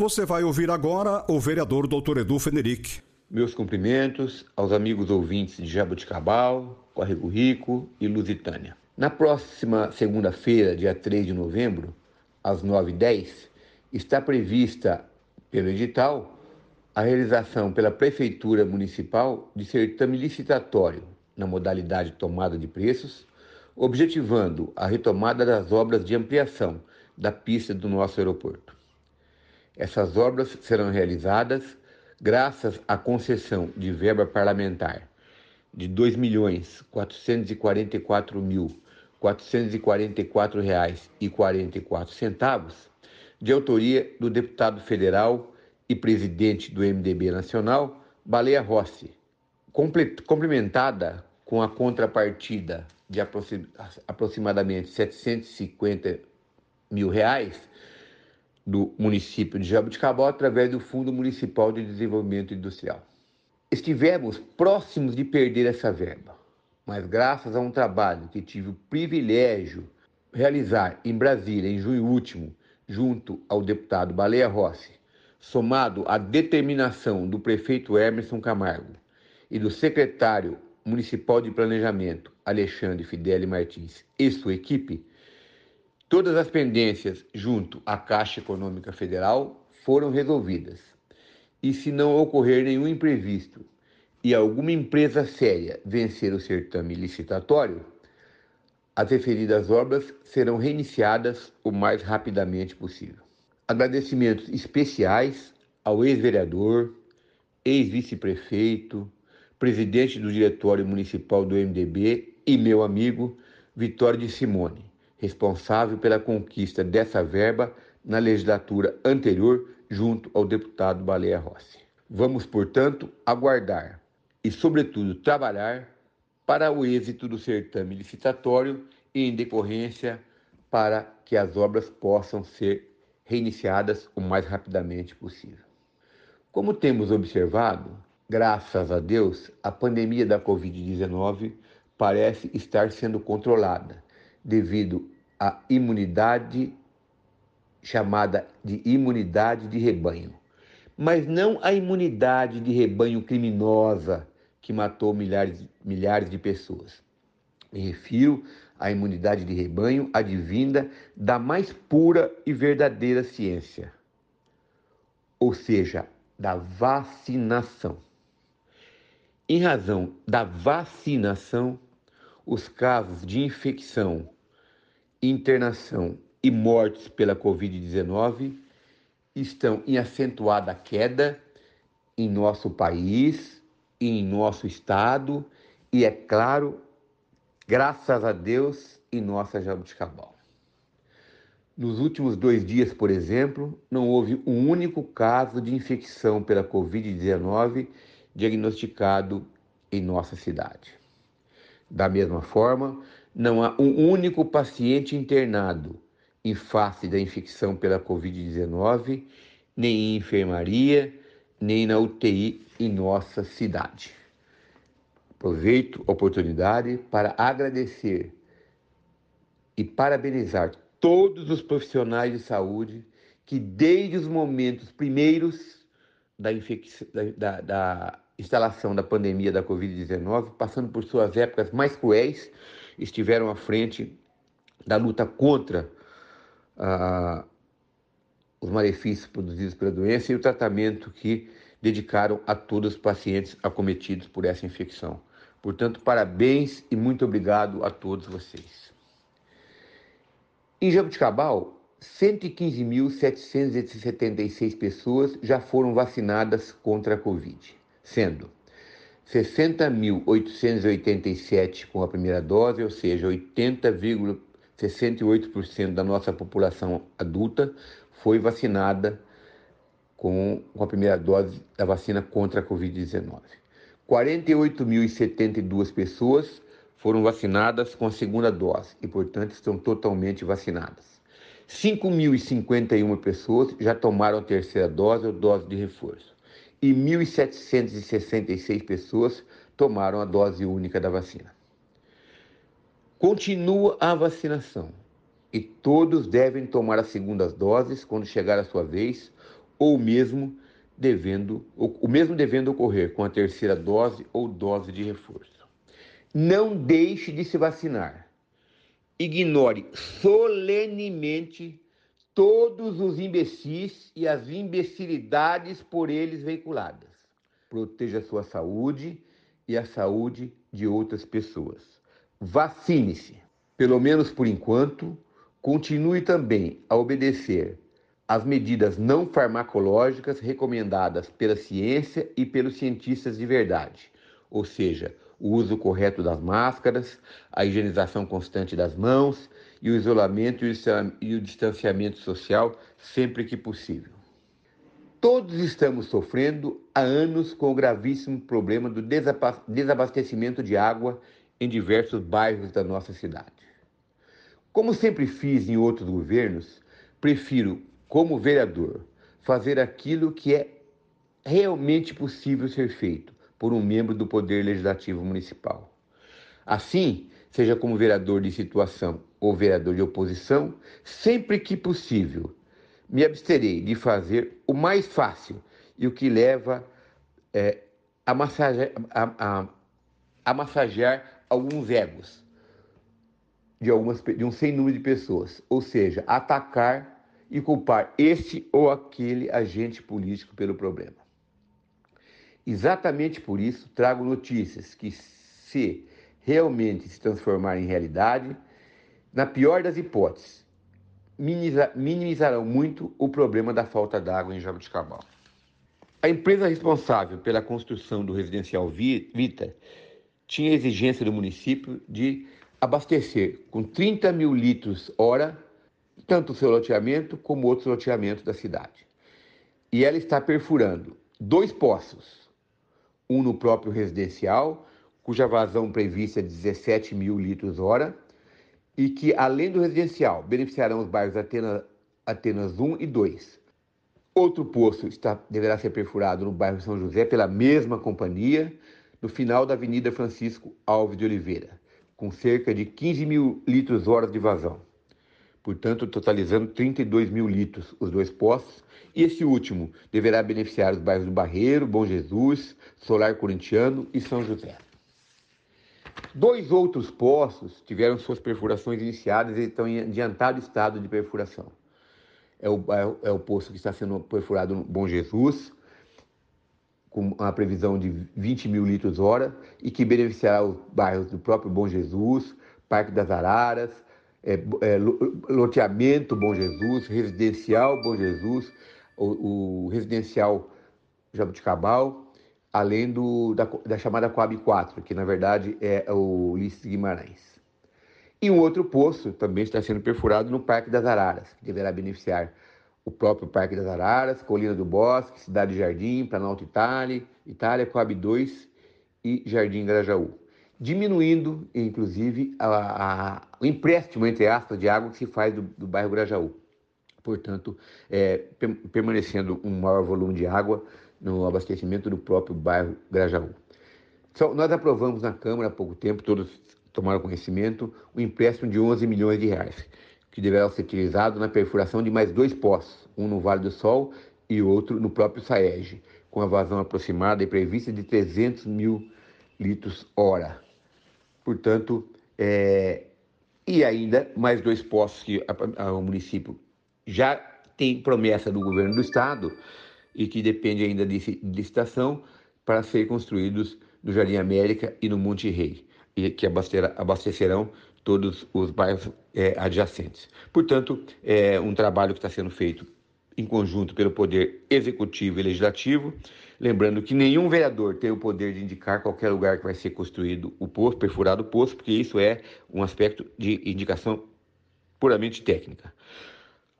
Você vai ouvir agora o vereador Dr. Edu Fenerick. Meus cumprimentos aos amigos ouvintes de Jabuticabal, Corrego Rico e Lusitânia. Na próxima segunda-feira, dia 3 de novembro, às 9h10, está prevista pelo edital a realização pela Prefeitura Municipal de certame licitatório na modalidade tomada de preços, objetivando a retomada das obras de ampliação da pista do nosso aeroporto. Essas obras serão realizadas graças à concessão de verba parlamentar de R$ 2.444.444,44 de autoria do deputado federal e presidente do MDB Nacional, Baleia Rossi, complementada com a contrapartida de aproximadamente 750 mil reais do município de Jabuticabal através do Fundo Municipal de Desenvolvimento Industrial. Estivemos próximos de perder essa verba, mas graças a um trabalho que tive o privilégio de realizar em Brasília em junho último, junto ao deputado Baleia Rossi, somado à determinação do prefeito Emerson Camargo e do secretário municipal de planejamento Alexandre Fideli Martins e sua equipe, Todas as pendências junto à Caixa Econômica Federal foram resolvidas. E se não ocorrer nenhum imprevisto e alguma empresa séria vencer o certame licitatório, as referidas obras serão reiniciadas o mais rapidamente possível. Agradecimentos especiais ao ex-vereador, ex-vice-prefeito, presidente do Diretório Municipal do MDB e meu amigo Vitório de Simone responsável pela conquista dessa verba na legislatura anterior, junto ao deputado Baleia Rossi. Vamos, portanto, aguardar e, sobretudo, trabalhar para o êxito do certame licitatório e, em decorrência, para que as obras possam ser reiniciadas o mais rapidamente possível. Como temos observado, graças a Deus, a pandemia da Covid-19 parece estar sendo controlada devido à imunidade chamada de imunidade de rebanho, mas não a imunidade de rebanho criminosa que matou milhares, milhares de pessoas. Me refiro à imunidade de rebanho advinda da mais pura e verdadeira ciência, ou seja, da vacinação. Em razão da vacinação, os casos de infecção, internação e mortes pela Covid-19 estão em acentuada queda em nosso país, em nosso estado e, é claro, graças a Deus, em nossa Jabuticabal. Nos últimos dois dias, por exemplo, não houve um único caso de infecção pela Covid-19 diagnosticado em nossa cidade. Da mesma forma, não há um único paciente internado em face da infecção pela Covid-19, nem em enfermaria, nem na UTI em nossa cidade. Aproveito a oportunidade para agradecer e parabenizar todos os profissionais de saúde que, desde os momentos primeiros da, da, da instalação da pandemia da Covid-19, passando por suas épocas mais cruéis, estiveram à frente da luta contra ah, os malefícios produzidos pela doença e o tratamento que dedicaram a todos os pacientes acometidos por essa infecção. Portanto, parabéns e muito obrigado a todos vocês. Em Jabuticabal, 115.776 pessoas já foram vacinadas contra a Covid sendo 60.887 com a primeira dose, ou seja, 80,68% da nossa população adulta foi vacinada com, a primeira dose da vacina contra a Covid-19. 48.072 pessoas foram vacinadas com a segunda dose e, portanto, estão totalmente vacinadas. 5.051 pessoas já tomaram a terceira dose ou dose de reforço. E 1.766 pessoas tomaram a dose única da vacina. Continua a vacinação e todos devem tomar as segundas doses quando chegar a sua vez, ou mesmo devendo, o mesmo devendo ocorrer com a terceira dose ou dose de reforço. Não deixe de se vacinar. Ignore solenemente todos os imbecis e as imbecilidades por eles veiculadas. Proteja a sua saúde e a saúde de outras pessoas. Vacine-se. Pelo menos por enquanto, continue também a obedecer as medidas não farmacológicas recomendadas pela ciência e pelos cientistas de verdade, ou seja, o uso correto das máscaras, a higienização constante das mãos e o isolamento e o distanciamento social sempre que possível. Todos estamos sofrendo há anos com o gravíssimo problema do desabastecimento de água em diversos bairros da nossa cidade. Como sempre fiz em outros governos, prefiro como vereador, fazer aquilo que é realmente possível ser feito por um membro do Poder Legislativo Municipal. Assim, seja como vereador de situação ou vereador de oposição, sempre que possível, me absterei de fazer o mais fácil e o que leva é, a, massagear, a, a, a massagear alguns egos de, algumas, de um sem número de pessoas, ou seja, atacar e culpar este ou aquele agente político pelo problema. Exatamente por isso, trago notícias que, se realmente se transformarem em realidade, na pior das hipóteses, minimizarão muito o problema da falta d'água em Jabuticabal. A empresa responsável pela construção do residencial Vita tinha exigência do município de abastecer com 30 mil litros hora tanto o seu loteamento como outros loteamentos da cidade. E ela está perfurando dois poços, um no próprio residencial, cuja vazão prevista é 17 mil litros hora, e que, além do residencial, beneficiarão os bairros Atenas, Atenas 1 e 2. Outro poço está, deverá ser perfurado no bairro São José pela mesma companhia, no final da Avenida Francisco Alves de Oliveira, com cerca de 15 mil litros horas de vazão portanto, totalizando 32 mil litros os dois postos. E esse último deverá beneficiar os bairros do Barreiro, Bom Jesus, Solar Corintiano e São José. Dois outros poços tiveram suas perfurações iniciadas e estão em adiantado estado de perfuração. É o, é o poço que está sendo perfurado no Bom Jesus, com uma previsão de 20 mil litros hora, e que beneficiará os bairros do próprio Bom Jesus, Parque das Araras, é, é, loteamento Bom Jesus, residencial Bom Jesus, o, o residencial Jabuticabal, além do, da, da, chamada Coab 4, que na verdade é o Ulisses Guimarães. E um outro poço também está sendo perfurado no Parque das Araras, que deverá beneficiar o próprio Parque das Araras, Colina do Bosque, Cidade Jardim, Planalto Itália, Itália, Coab 2 e Jardim Grajaú diminuindo, inclusive, a, a, o empréstimo, entre aspas, de água que se faz do, do bairro Grajaú. Portanto, é, permanecendo um maior volume de água no abastecimento do próprio bairro Grajaú. Então, nós aprovamos na Câmara há pouco tempo, todos tomaram conhecimento, o um empréstimo de 11 milhões de reais, que deverá ser utilizado na perfuração de mais dois poços, um no Vale do Sol e outro no próprio Saeg, com a vazão aproximada e prevista de 300 mil litros hora. Portanto, é, e ainda mais dois postos que a, a, o município já tem promessa do governo do estado e que depende ainda de, licitação para ser construídos no Jardim América e no Monte Rei, e que abastecerão todos os bairros é, adjacentes. Portanto, é um trabalho que está sendo feito em conjunto pelo Poder Executivo e Legislativo Lembrando que nenhum vereador tem o poder de indicar qualquer lugar que vai ser construído o poço, perfurado o poço, porque isso é um aspecto de indicação puramente técnica.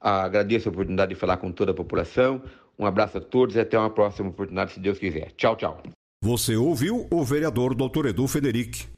Agradeço a oportunidade de falar com toda a população. Um abraço a todos e até uma próxima oportunidade, se Deus quiser. Tchau, tchau. Você ouviu o vereador Dr. Edu Federic.